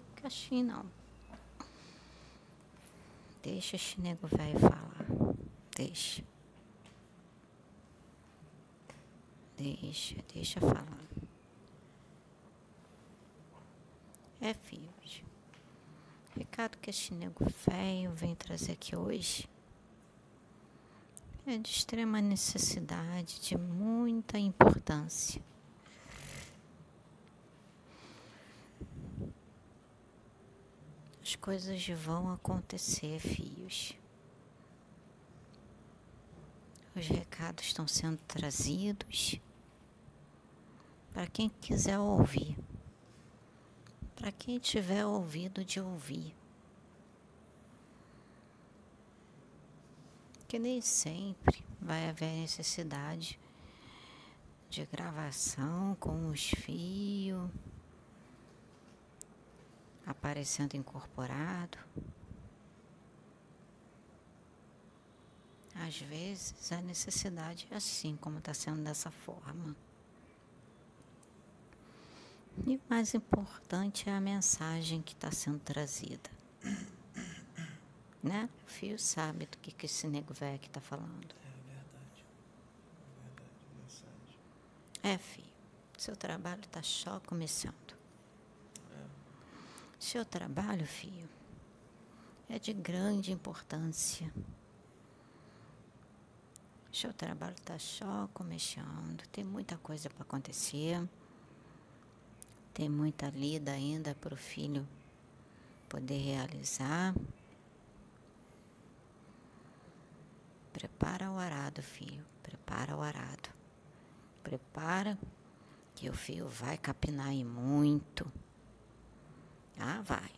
fica assim não. Deixa esse nego velho falar. Deixa. Deixa, deixa falar. É, filhos. Recado que este nego velho vem trazer aqui hoje é de extrema necessidade, de muita importância. As coisas vão acontecer, filhos. Os recados estão sendo trazidos para quem quiser ouvir, para quem tiver ouvido de ouvir. Que nem sempre vai haver necessidade de gravação com os fios aparecendo incorporado. Às vezes a necessidade é assim, como está sendo dessa forma. E o mais importante é a mensagem que está sendo trazida. Né? O fio sabe do que, que esse nego velho aqui está falando. É verdade. É verdade, mensagem. É, filho. Seu trabalho está só começando. Seu trabalho, filho, é de grande importância. Seu trabalho está só começando. Tem muita coisa para acontecer. Tem muita lida ainda para o filho poder realizar. Prepara o arado, filho. Prepara o arado. Prepara que o fio vai capinar e muito. Ah, vai.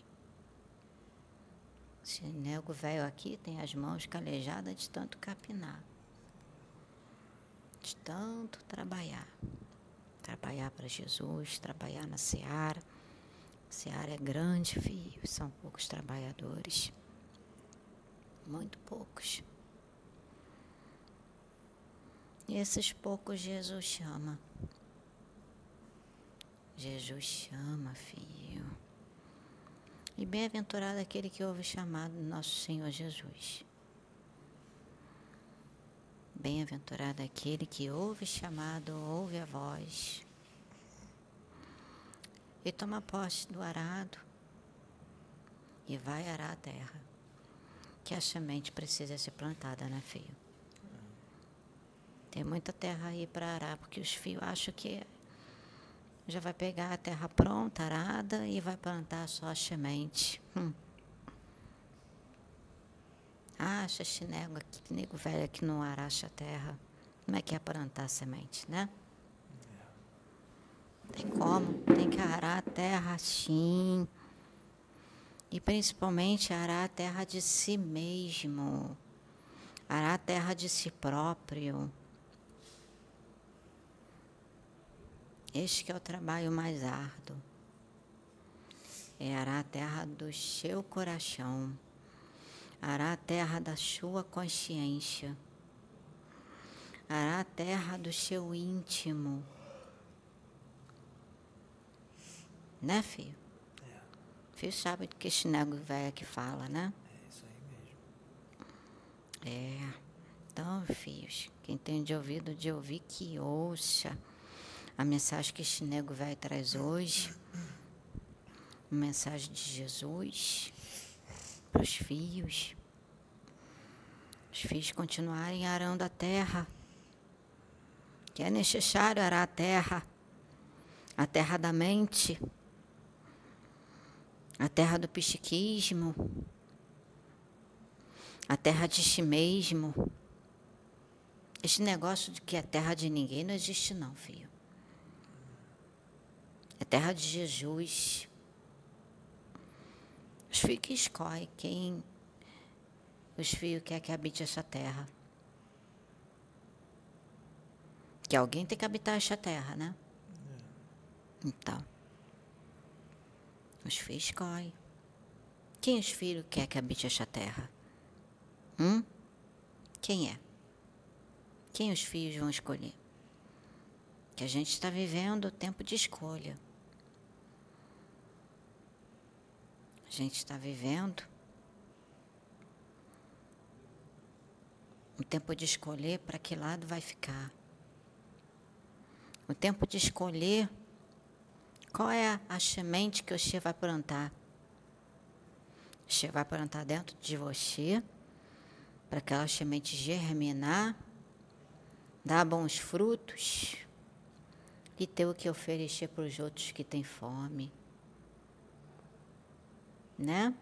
Esse nego velho aqui tem as mãos calejadas de tanto capinar. De tanto trabalhar. Trabalhar para Jesus, trabalhar na seara. Seara é grande, filho. São poucos trabalhadores. Muito poucos. E esses poucos Jesus chama. Jesus chama, filho. E bem-aventurado aquele que ouve o chamado do nosso Senhor Jesus. Bem-aventurado aquele que ouve o chamado, ouve a voz. E toma posse do arado e vai arar a terra. Que a semente precisa ser plantada, né, filho? Tem muita terra aí para arar, porque os fios acham que já vai pegar a terra pronta, arada, e vai plantar só a semente. Hum. Acha esse nego aqui, nego velho que não aracha a terra. Como é que é plantar a semente, né? Tem como, tem que arar a terra assim. E principalmente arar a terra de si mesmo. Arar a terra de si próprio. Este que é o trabalho mais árduo. É arar a terra do seu coração. Arar a terra da sua consciência. Arar a terra do seu íntimo. Né, filho? É, Filho sabe do que esse nego velho que fala, né? é isso aí mesmo. É. Então, filhos, quem tem de ouvido de ouvir, que ouça a mensagem que este nego velho traz hoje. Uma mensagem de Jesus para os filhos. Os filhos continuarem arando a terra. Que é necessário arar a terra. A terra da mente. A terra do psiquismo. A terra de si mesmo. Esse negócio de que é terra de ninguém não existe não, filho. É terra de Jesus. Os filhos que escolhem quem os filhos quer que habite essa terra. Que alguém tem que habitar essa terra, né? Então. Os filhos escolhem. Quem os filhos quer que habite essa terra? Hum? Quem é? Quem os filhos vão escolher? Que a gente está vivendo o tempo de escolha. Gente está vivendo. O tempo de escolher para que lado vai ficar. O tempo de escolher qual é a semente que você vai plantar. Você vai plantar dentro de você para aquela semente germinar, dar bons frutos e ter o que oferecer para os outros que têm fome. Né?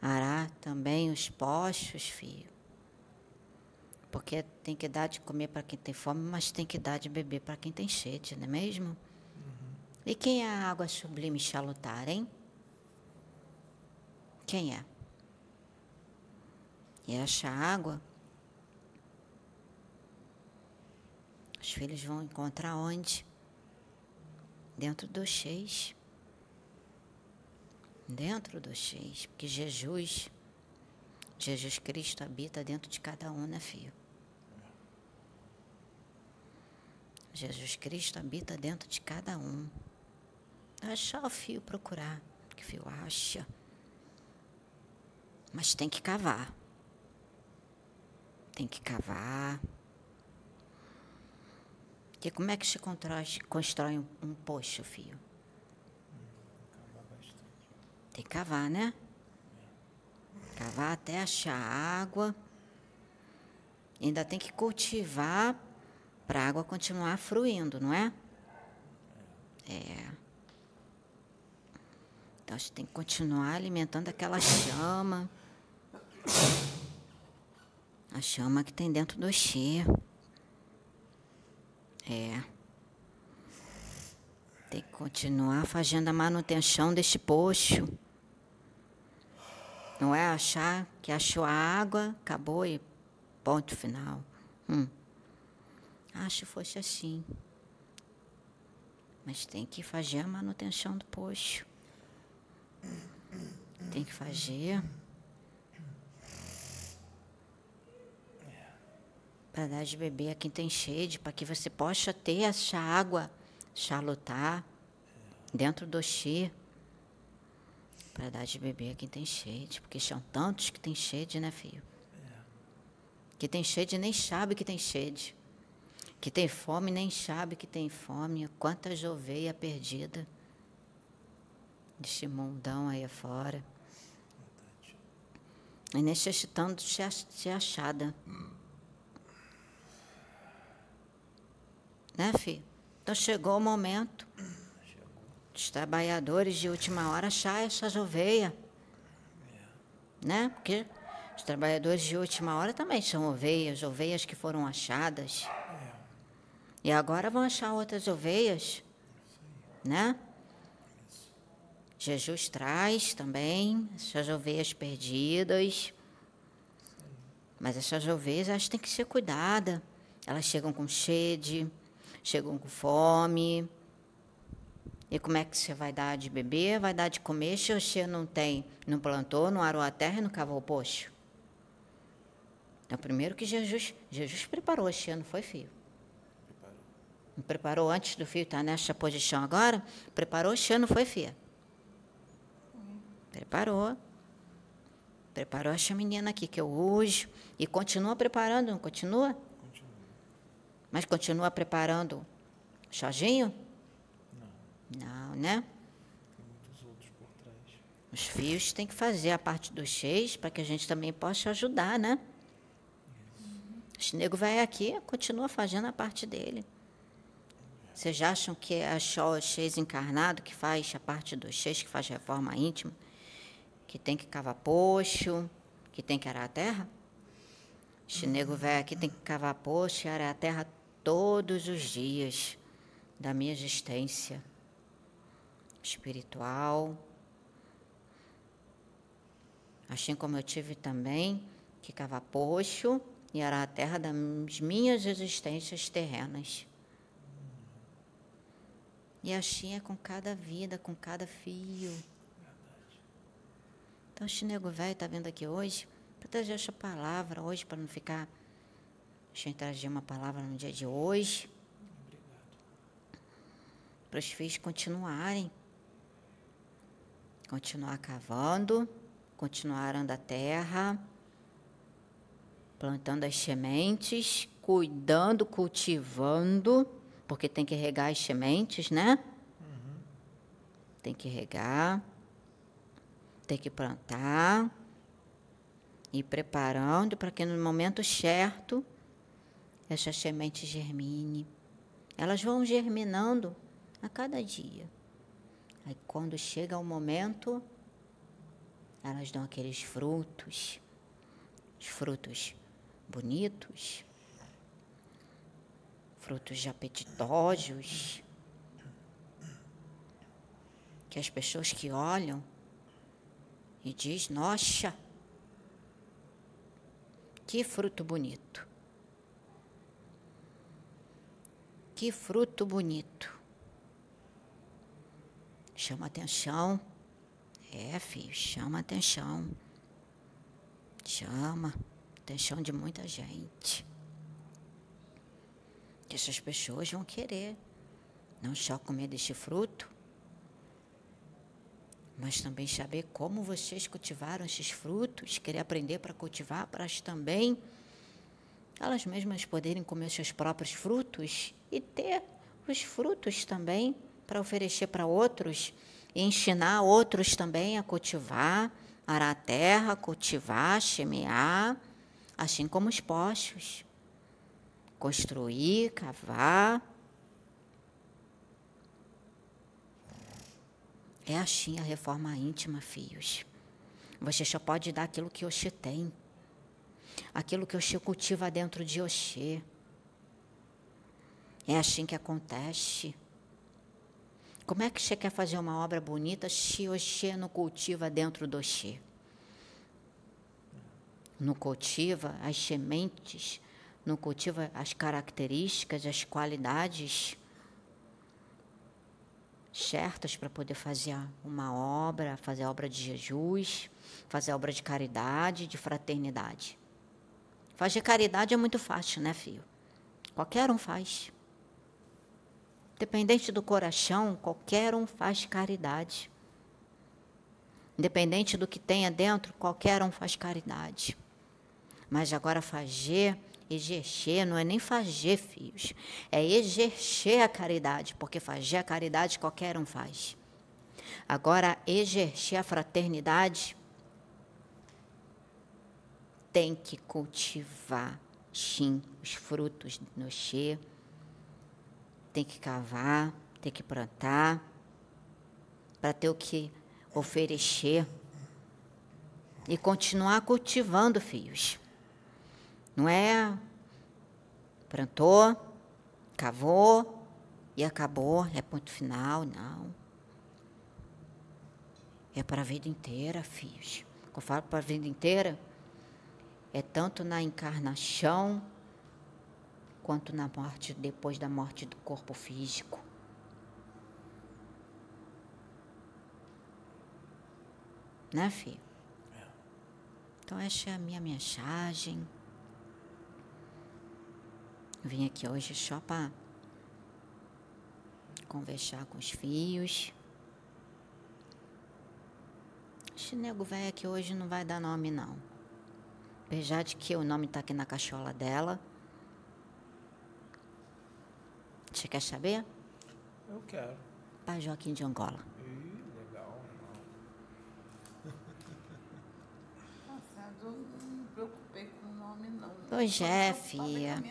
Arar também os postos, filho. Porque tem que dar de comer para quem tem fome, mas tem que dar de beber para quem tem sede, não é mesmo? Uhum. E quem é a água sublime chalutar, hein? Quem é? E essa água, os filhos vão encontrar onde? Dentro dos cheios. Dentro dos cheios. Porque Jesus, Jesus Cristo habita dentro de cada um, né, filho? Jesus Cristo habita dentro de cada um. Achar o fio procurar, que fio acha. Mas tem que cavar. Tem que cavar. E como é que se constrói, constrói um, um poço, filho? Tem que cavar, né? Cavar até achar água. Ainda tem que cultivar para a água continuar fluindo, não é? É. Então a gente tem que continuar alimentando aquela chama. A chama que tem dentro do Xê. É. Tem que continuar fazendo a manutenção deste poço. Não é achar que achou a água, acabou e ponto final. Hum. Acho que fosse assim. Mas tem que fazer a manutenção do poço. Tem que fazer. para dar de beber a quem tem sede, para que você possa ter essa água chalutar dentro do chi, para dar de beber a quem tem sede, porque são tantos que têm sede, né, filho? Que tem sede nem sabe que tem sede. Que tem fome nem sabe que tem fome. Quantas ovelhas perdidas deste mundão aí afora. E necessitando de ser achada. Né, filho? Então chegou o momento dos trabalhadores de última hora achar essas ovelhas. Né? Porque os trabalhadores de última hora também são ovelhas, ovelhas que foram achadas. E agora vão achar outras ovelhas, né? Jesus traz também essas ovelhas perdidas. Mas essas ovelhas elas têm que ser cuidadas. Elas chegam com sede, chegam com fome. E como é que você vai dar de beber? Vai dar de comer se você não tem, não plantou, não arou a terra e não cavou o poço? Então, primeiro que Jesus, Jesus preparou este ano, foi filho. Preparou. Preparou antes do filho estar nessa posição agora? Preparou este ano, foi filha. Preparou. Preparou essa menina aqui que eu uso. E continua preparando, não continua? Mas continua preparando sozinho? Não. Né? Tem muitos outros por trás. Os filhos têm que fazer a parte dos seis para que a gente também possa ajudar, né? Isso. O nego vai aqui, continua fazendo a parte dele. Vocês acham que é o seis encarnado que faz a parte dos seis, que faz reforma íntima, que tem que cavar poço, que tem que arar a terra? Este nego velho aqui tem que cavar poço e arar a terra todos os dias da minha existência espiritual. Assim como eu tive também que cavar poço e arar a terra das minhas existências terrenas. E assim é com cada vida, com cada fio. Então, o nego velho está vindo aqui hoje para trazer essa palavra hoje, para não ficar Deixa eu trazer uma palavra no dia de hoje. Para os filhos continuarem Continuar cavando, continuar arando a terra, plantando as sementes, cuidando, cultivando, porque tem que regar as sementes, né? Tem que regar, tem que plantar, e preparando para que no momento certo essas sementes germine. Elas vão germinando a cada dia. Aí quando chega o momento, elas dão aqueles frutos, os frutos bonitos, frutos apetitosos, que as pessoas que olham e diz, nossa, que fruto bonito. Que fruto bonito. Chama atenção. É, filho, chama atenção. Chama atenção de muita gente. Essas pessoas vão querer não só comer deste fruto, mas também saber como vocês cultivaram esses frutos, querer aprender para cultivar, para também elas mesmas poderem comer seus próprios frutos e ter os frutos também para oferecer para outros e ensinar outros também a cultivar, arar a terra, cultivar, semear, assim como os poços. Construir, cavar, É assim a reforma íntima, filhos. Você só pode dar aquilo que Oxê tem. Aquilo que Oxê cultiva dentro de Oxê. É assim que acontece. Como é que você quer fazer uma obra bonita se Oxê não cultiva dentro do Oxê? Não cultiva as sementes, não cultiva as características, as qualidades certas para poder fazer uma obra, fazer a obra de Jesus, fazer a obra de caridade, de fraternidade. Fazer caridade é muito fácil, né, filho? Qualquer um faz. Independente do coração, qualquer um faz caridade. Independente do que tenha dentro, qualquer um faz caridade. Mas agora fazer Exercer não é nem fazer, filhos. É exercer a caridade, porque fazer a caridade qualquer um faz. Agora, exercer a fraternidade tem que cultivar, sim, os frutos no che, tem que cavar, tem que plantar, para ter o que oferecer e continuar cultivando, filhos. Não é plantou, cavou e acabou, é ponto final, não. É para a vida inteira, filhos. Quando eu falo para a vida inteira, é tanto na encarnação quanto na morte, depois da morte do corpo físico. Né, filho? É. Então, essa é a minha mensagem. Vim aqui hoje só para conversar com os fios. Esse nego velho aqui hoje não vai dar nome, não. Apesar de que o nome está aqui na cachola dela. Você quer saber? Eu quero. Pai Joaquim de Angola. Ih, legal. Passado, não me preocupei com o nome, não. Pois é, filha.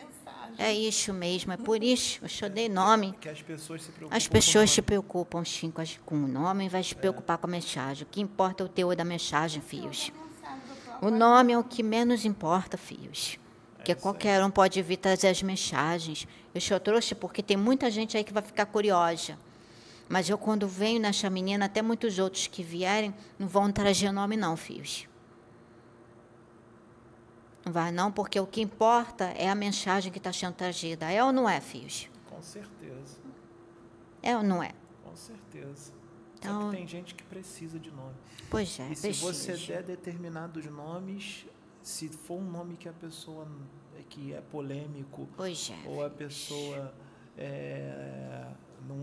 É isso mesmo, é por isso. Eu só dei nome. Que as pessoas se preocupam. As com pessoas o se nome. preocupam, sim, com, o nome e vai se preocupar com a mensagem. O que importa é o teor da mensagem, filhos. Mensagem do O nome é o que menos importa, filhos. Porque isso aí. qualquer um pode vir trazer as mensagens. Eu trouxe porque tem muita gente aí que vai ficar curiosa. Mas eu, quando venho nessa menina, até muitos outros que vierem, não vão trazer nome, não, filhos. Não vai, não, porque o que importa é a mensagem que está sendo trazida. É ou não é, filhos? Com certeza. É ou não é? Com certeza. Então- Só que tem gente que precisa de nome. Pois é, e se você precisa. der determinados nomes, se for um nome que a pessoa é que é polêmico é. ou a pessoa é, não,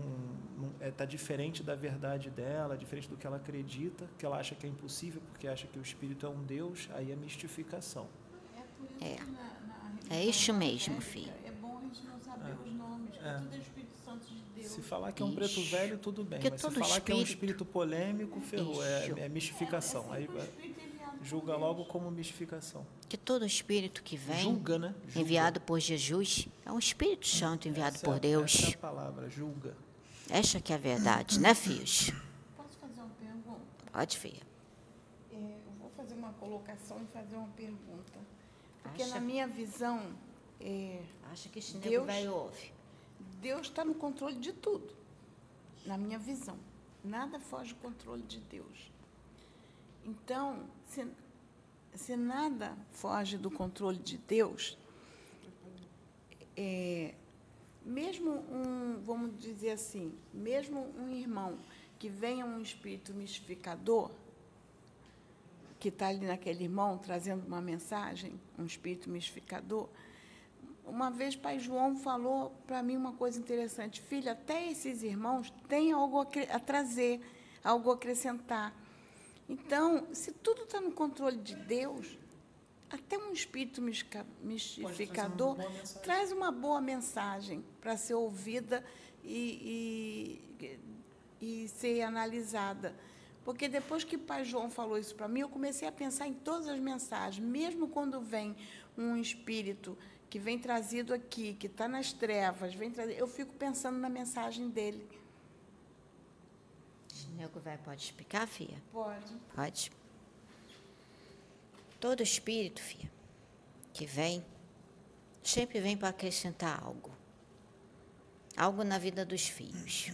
não- é tá diferente da verdade dela, diferente do que ela acredita, que ela acha que é impossível porque acha que o espírito é um Deus, aí é mistificação. É por isso É. que na, na É isso mesmo, evangélica filho. É bom a gente não saber É. os nomes, porque É. tudo é Espírito Santo de Deus. Se falar que é um preto velho, tudo bem, Porque mas se falar que é um espírito- espírito polêmico, ferrou, é, é mistificação. Aí julga logo como mistificação. Que todo espírito que vem, Julga, né? Julga. enviado por Jesus, é um Espírito Santo enviado Essa é- por Deus. Essa é a palavra, julga. Esta que é a verdade, né, filhos? Posso fazer uma pergunta? Pode, filha. É, eu vou fazer uma colocação e fazer uma pergunta. Porque Acha? na minha visão, é, Acha que esse Deus- vai ouve? Deus está no controle de tudo. Na minha visão. Nada foge do controle de Deus. Então, se, se nada foge do controle de Deus, é, mesmo um, vamos dizer assim, mesmo um irmão que venha um espírito mistificador, que está ali naquele irmão trazendo uma mensagem, um espírito mistificador, uma vez Pai João falou para mim uma coisa interessante, filha, até esses irmãos têm algo a, a trazer, algo a acrescentar. Então, se tudo está no controle de Deus, até um espírito mistificador mensagem. traz uma boa mensagem para ser ouvida e, e, e ser analisada. Porque depois que o pai João falou isso para mim, eu comecei a pensar em todas as mensagens, mesmo quando vem um espírito que vem trazido aqui, que está nas trevas, vem trazido, eu fico pensando na mensagem dele. Nego vai pode explicar, filha? Pode. Pode. Todo espírito, filha, que vem, sempre vem para acrescentar algo. Algo na vida dos filhos.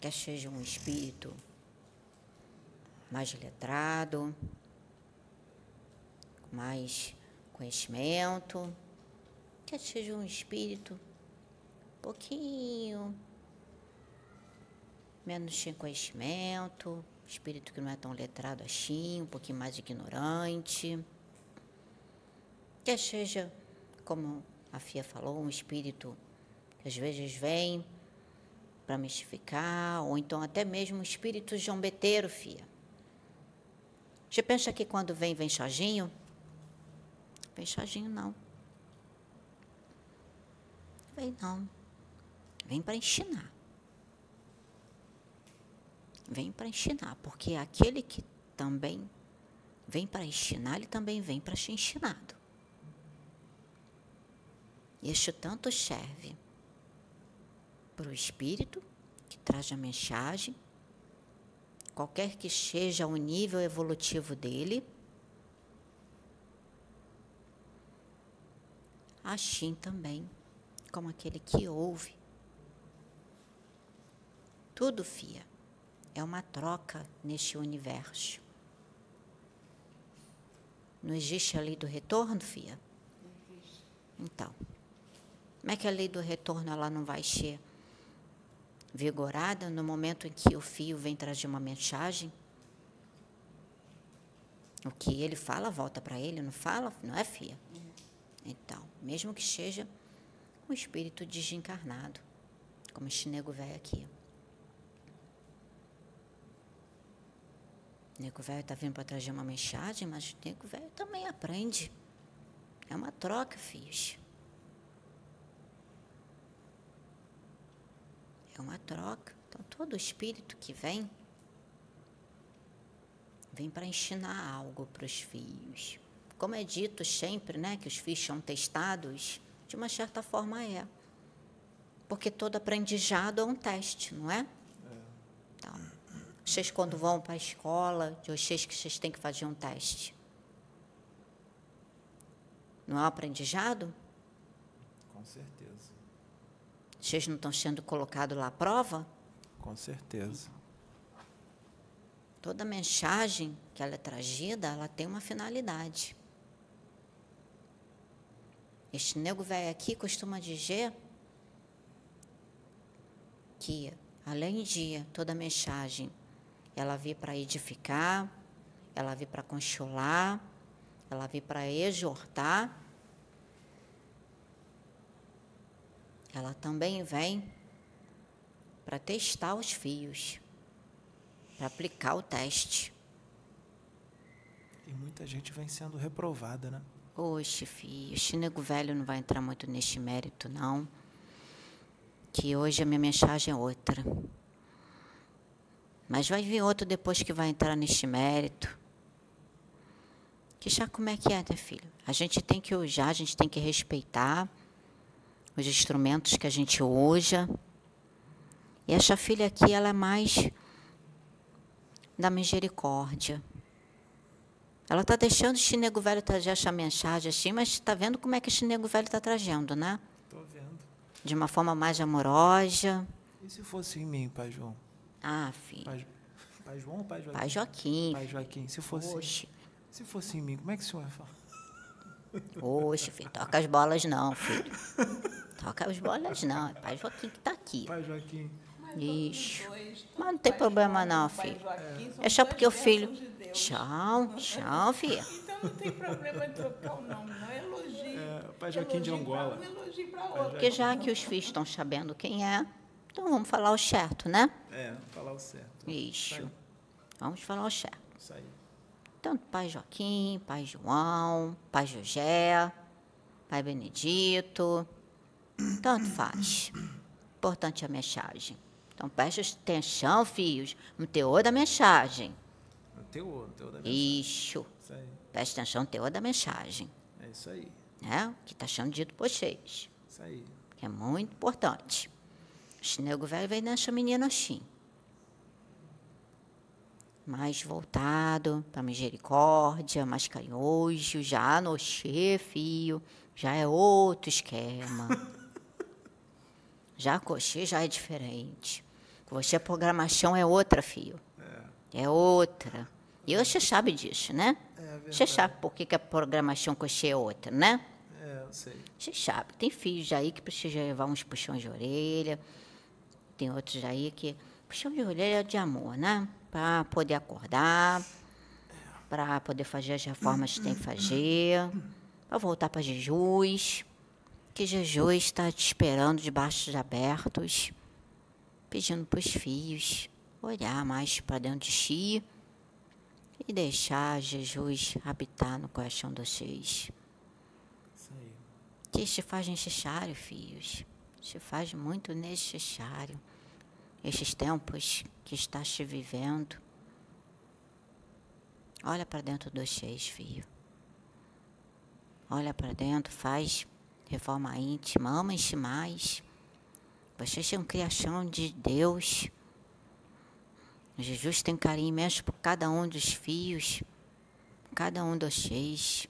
Quer seja um espírito mais letrado, com mais conhecimento, quer seja um espírito um pouquinho menos sem conhecimento, espírito que não é tão letrado assim, um pouquinho mais ignorante. Quer seja, como a Fia falou, um espírito que às vezes vem para mistificar, ou então até mesmo um espírito jombeteiro, Fia. Você pensa que quando vem, vem sozinho? Vem sozinho, não. Vem não. Vem para ensinar vem para ensinar, porque aquele que também vem para ensinar, ele também vem para ser ensinado. Este tanto serve para o espírito que traz a mensagem, qualquer que seja o nível evolutivo dele, assim também como aquele que ouve. Tudo, fia, é uma troca neste universo. Não existe a lei do retorno, filha? Então, como é que a lei do retorno ela não vai ser vigorada no momento em que o fio vem trazer uma mensagem? O que ele fala volta para ele, não fala? Não é, filha? Então, mesmo que seja um espírito desencarnado, como este nego velho aqui. O nego velho está vindo para trazer uma mensagem, mas o nego velho também aprende. É uma troca, filhos. É uma troca. Então, todo espírito que vem, vem para ensinar algo para os filhos. Como é dito sempre, né, que os filhos são testados, de uma certa forma é. Porque todo aprendizado é um teste, não é? Vocês quando vão para a escola, de vocês que vocês têm que fazer um teste. Não é um aprendizado? Com certeza. Vocês não estão sendo colocados lá à prova? Com certeza. Toda mensagem que ela é trazida, ela tem uma finalidade. Este nego velho aqui costuma dizer que, além de toda mensagem, ela vir para edificar, ela vir para consolar, ela vir para exortar, ela também vem para testar os fios, para aplicar o teste. E muita gente vem sendo reprovada, né? Oxe, filho, este nego velho não vai entrar muito neste mérito, não. Que hoje a minha mensagem é outra. Mas vai vir outro depois que vai entrar neste mérito. Que já como é que é, né, filho? A gente tem que usar, a gente tem que respeitar os instrumentos que a gente usa. E essa filha aqui, ela é mais da misericórdia. Ela está deixando o nego velho trazer essa mensagem assim, mas está vendo como é que o nego velho está trazendo, né? Tô vendo. De uma forma mais amorosa. E se fosse em mim, Pai João? Ah, filho. Pai, pai João ou Pai Joaquim? Pai Joaquim. Pai Joaquim. Se fosse, Oxe, se fosse em mim, como é que o senhor ia falar? oxe, filho. Toca as bolas não, filho. Toca as bolas não. É Pai Joaquim que está aqui. Pai Joaquim. Ixi. Mas não tem problema não, filho. É só porque o filho... Chão, chão, filho. Então não tem problema de trocar o nome, não. Elogio. É, Pai Joaquim de Angola. um, elogio para outro. Porque já que os filhos estão sabendo quem é, então vamos falar o certo, né? É, falar o certo. Isso. Vamos falar o certo. Isso aí. Tanto Pai Joaquim, Pai João, Pai José, Pai Benedito, tanto faz. Importante a mensagem. Então preste atenção, filhos, no teor da mensagem. O teor, o teor da mensagem. Isso. Isso aí. Preste atenção no teor da mensagem. É isso aí. Né? O que está sendo dito por vocês. Isso aí. Que é muito importante. Veio nessa menina assim. Mais voltado para misericórdia, mais carinhoso, já no filho, já é outro esquema. Já coxê já é diferente. Você a programação é outra, filho. É outra. E você sabe disso, né? É Você sabe por que, que a programação coxê é outra, né? É, eu sei. Você sabe, tem filhos aí que precisam levar uns puxões de orelha, tem outros aí que. Puxão de orelha é de amor, né? Para poder acordar, para poder fazer as reformas que tem que fazer, para voltar para Jesus, que Jesus está te esperando de braços abertos, pedindo para os filhos olhar mais para dentro de si e deixar Jesus habitar no coração de vocês Isso aí. que se faz necessário, filhos. Se faz muito necessário. Estes tempos que está se vivendo. Olha para dentro dos seis, filho. Olha para dentro, faz reforma íntima, ama-se mais. Vocês são criação de Deus. Jesus tem carinho imenso por cada um dos filhos, cada um dos seis.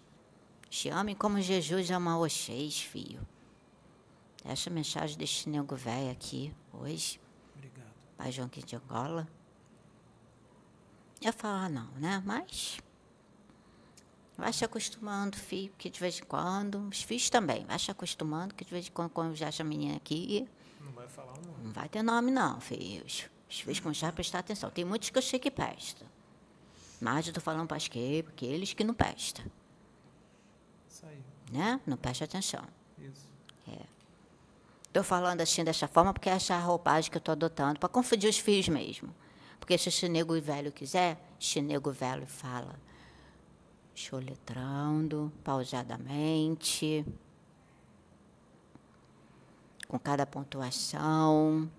Te amem como Jesus ama vocês, filho. Essa é mensagem deste nego velho aqui, hoje, João aqui de Angola. Ia falar não, né? Mas vai se acostumando, filho, que de vez em quando, os filhos também, vai se acostumando, que de vez em quando, quando já essa menina aqui, Não vai falar o nome. não vai ter nome não, filhos. Os filhos começaram a prestar atenção. Tem muitos que eu sei que prestam. Mas eu estou falando para porque eles que não prestam, Isso aí. né? Não prestam atenção. Isso. Estou falando assim dessa forma porque essa é a roupagem que eu estou adotando, para confundir os filhos mesmo. Porque se esse nego velho quiser, esse nego velho fala choletrando, pausadamente, com cada pontuação,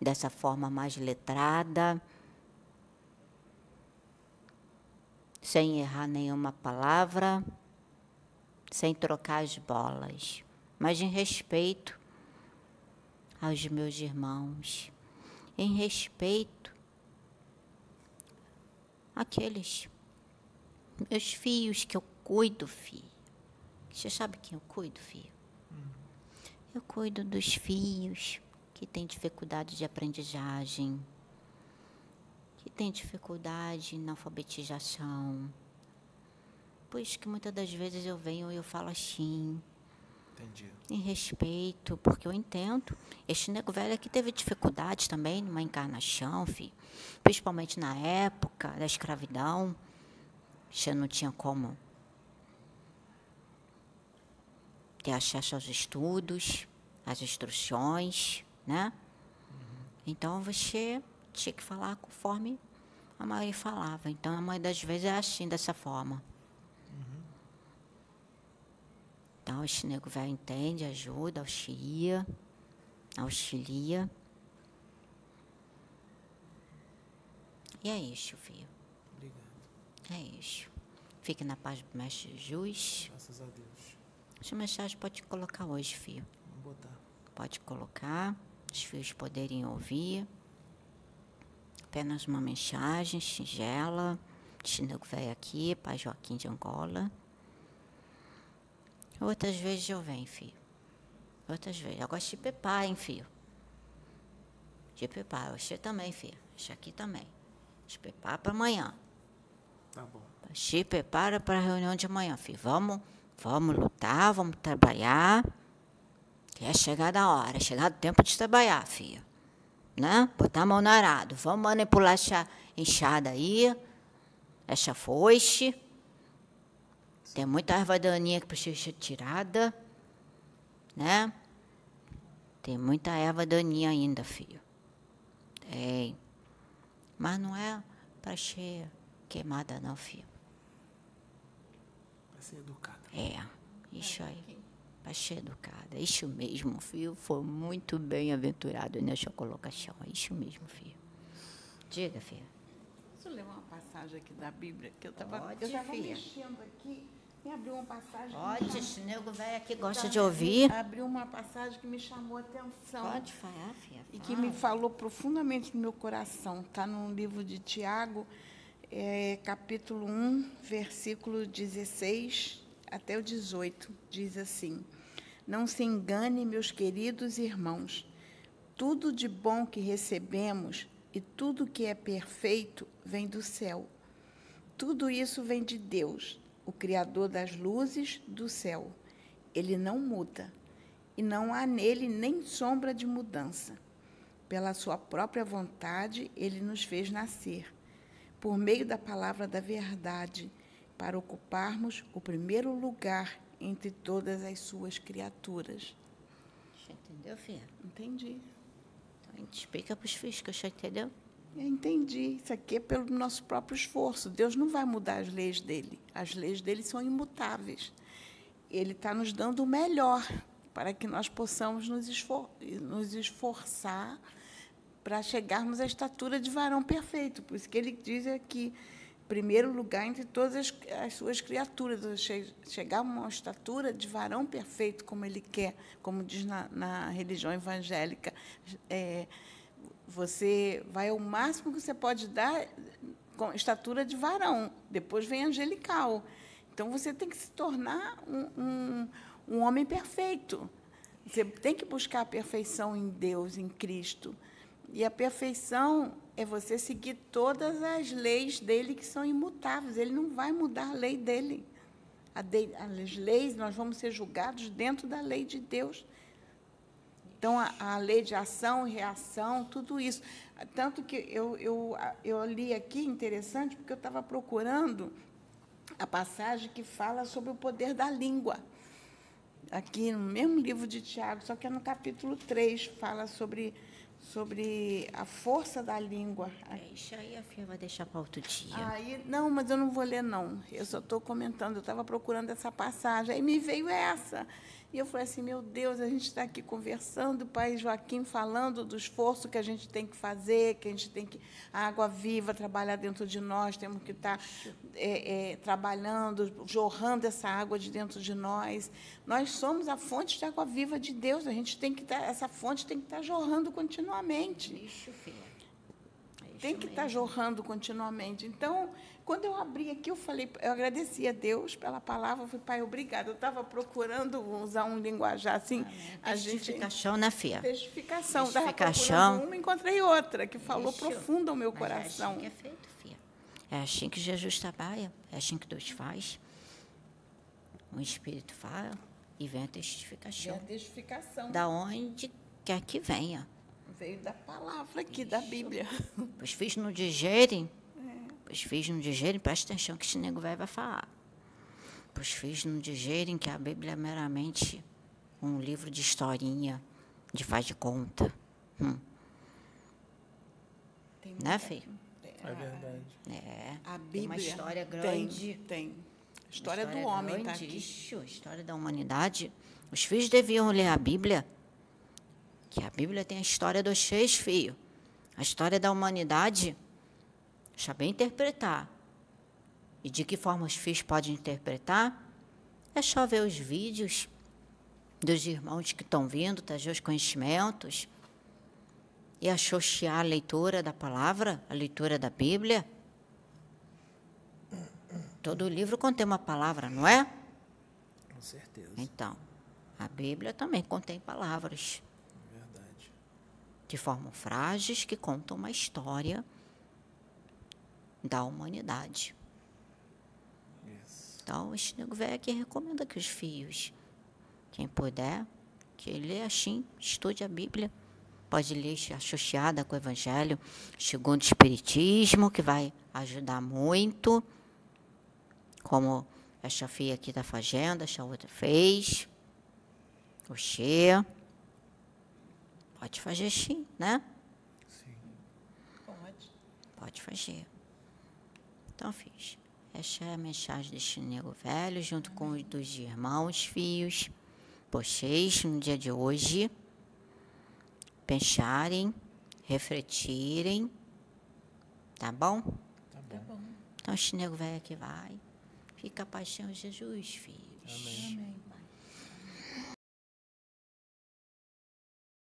dessa forma mais letrada, sem errar nenhuma palavra, sem trocar as bolas, mas em respeito aos meus irmãos, em respeito àqueles meus filhos que eu cuido, filho. Você sabe quem eu cuido, filho? Eu cuido dos filhos que têm dificuldade de aprendizagem, que têm dificuldade na alfabetização. Por isso que muitas das vezes eu venho e eu falo assim, Entendi. em respeito, porque eu entendo. Este nego velho aqui teve dificuldades também numa encarnação, filho. principalmente na época da escravidão. Você não tinha como ter acesso aos estudos, às instruções, né? Então você tinha que falar conforme a mãe falava. Então a mãe das vezes é assim, dessa forma. Então esse nego velho entende, ajuda, auxilia, auxilia. E é isso, filho. Obrigado. É isso. Fique na paz do Mestre Jesus. Graças a Deus. Essa mensagem pode colocar hoje, filho. Vamos botar. Pode colocar, os filhos poderem ouvir. Apenas uma mensagem singela. Chinego velho aqui, Pai Joaquim de Angola. Outras vezes eu venho, filho. Outras vezes. Eu gosto de pepar, hein, filho. De pepar. Você também, filho. Isso aqui também. De pepar para amanhã. Tá bom. Se prepara para a reunião de amanhã, filho. Vamos, vamos lutar, vamos trabalhar. Que é chegada a hora, é chegado o tempo de trabalhar, filho. Né? Botar a mão no arado. Vamos manipular essa enxada aí, essa foice. Tem muita erva daninha que precisa ser tirada, né? Tem muita erva daninha ainda, filho. Tem. Mas não é para ser queimada, não, filho. Vai ser educado. É, isso aí. Para ser educada. Isso mesmo, filho. Foi muito bem aventurado nessa colocação. É isso mesmo, filho. Diga, filho. Posso ler uma passagem aqui da Bíblia? Que eu estava eu mexendo aqui e abriu uma passagem. que me Pode, esse nego velho aqui gosta de ouvir. Abriu uma passagem que me chamou a atenção. Pode falar, filha. e que me falou profundamente no meu coração. Está no livro de Tiago, é, capítulo 1, versículo 16 até o 18. Diz assim: Não se engane, meus queridos irmãos, tudo de bom que recebemos e tudo que é perfeito vem do céu. Tudo isso vem de Deus, o Criador das luzes do céu. Ele não muda e não há nele nem sombra de mudança. Pela sua própria vontade, ele nos fez nascer, por meio da palavra da verdade, para ocuparmos o primeiro lugar entre todas as suas criaturas. Entendeu, filha? Entendi. Então, a gente explica para os filhos que você entendeu. Entendi. Isso aqui é pelo nosso próprio esforço. Deus não vai mudar as leis dele. As leis dele são imutáveis. Ele está nos dando o melhor para que nós possamos nos, esfor nos esforçar para chegarmos à estatura de varão perfeito. Por isso que ele diz aqui, primeiro lugar entre todas as, as suas criaturas, che chegar a uma estatura de varão perfeito, como ele quer, como diz na, na religião evangélica. É, você vai ao máximo que você pode dar com estatura de varão, depois vem angelical. Então você tem que se tornar um, um, um homem perfeito. Você tem que buscar a perfeição em Deus, em Cristo. E a perfeição é você seguir todas as leis dele que são imutáveis. Ele não vai mudar a lei dele. As leis, nós vamos ser julgados dentro da lei de Deus. Então, a, a lei de ação reação, tudo isso. Tanto que eu, eu, eu li aqui, interessante, porque eu estava procurando a passagem que fala sobre o poder da língua. Aqui no mesmo livro de Tiago, só que é no capítulo 3, fala sobre, sobre a força da língua. É isso aí, a filha vai deixar para outro dia. Aí, não, mas eu não vou ler, não. Eu só estou comentando, eu estava procurando essa passagem. Aí me veio essa. E eu falei assim, meu Deus, a gente está aqui conversando, o pai Joaquim falando do esforço que a gente tem que fazer, que a gente tem que. A água viva trabalhar dentro de nós, temos que estar é, é, trabalhando, jorrando essa água de dentro de nós. Nós somos a fonte de água viva de Deus, a gente tem que estar, essa fonte tem que estar jorrando continuamente. Isso, filha. É Tem que estar jorrando continuamente. Então, quando eu abri aqui, eu falei, eu agradeci a Deus pela palavra, eu falei, pai, obrigado. Eu estava procurando usar um linguajar assim, a gente Testificação, né, filha? testificação, Testificação. uma, encontrei outra que falou Isso. profundo ao meu Mas coração. É assim que é feito, filha. É assim que Jesus trabalha, é assim que Deus faz. O Espírito fala e vem a E a testificação. testificação Da onde quer que venha. veio da palavra aqui, da Bíblia. Os filhos não digerem, os filhos não digerem, presta atenção que esse nego velho vai falar. Para os filhos não digerem que a Bíblia é meramente um livro de historinha, de faz de conta. Hum. Né, filho? É verdade. É. A Tem Bíblia uma história tem, grande. Tem. A história do homem está aqui. Ixi, a história da humanidade. Os filhos deviam ler a Bíblia. Que a Bíblia tem a história dos seis filhos. A história da humanidade. Saber interpretar. E de que forma os filhos podem interpretar? É só ver os vídeos dos irmãos que estão vindo, trazer os conhecimentos e associar a leitura da palavra, a leitura da Bíblia. Todo livro contém uma palavra, não é? Com certeza. Então, a Bíblia também contém palavras Verdade. que formam frases que contam uma história da humanidade. Isso. Então, o nego velho aqui recomenda que os filhos, quem puder, que lê assim, estude a Bíblia. Pode ler associada com o Evangelho, segundo o Espiritismo, que vai ajudar muito, como essa filha aqui está fazendo, essa outra fez. O Xê. Pode fazer assim, né? Sim. Pode. Pode fazer. Então, fiz. Essa é a mensagem deste nego velho, junto com os dos irmãos, filhos, vocês, no dia de hoje, pensarem, refletirem, tá bom? Tá Tá bom. bom. Então, este nego velho aqui vai. Fica a paz, Senhor Jesus, filhos. Amém. Amém.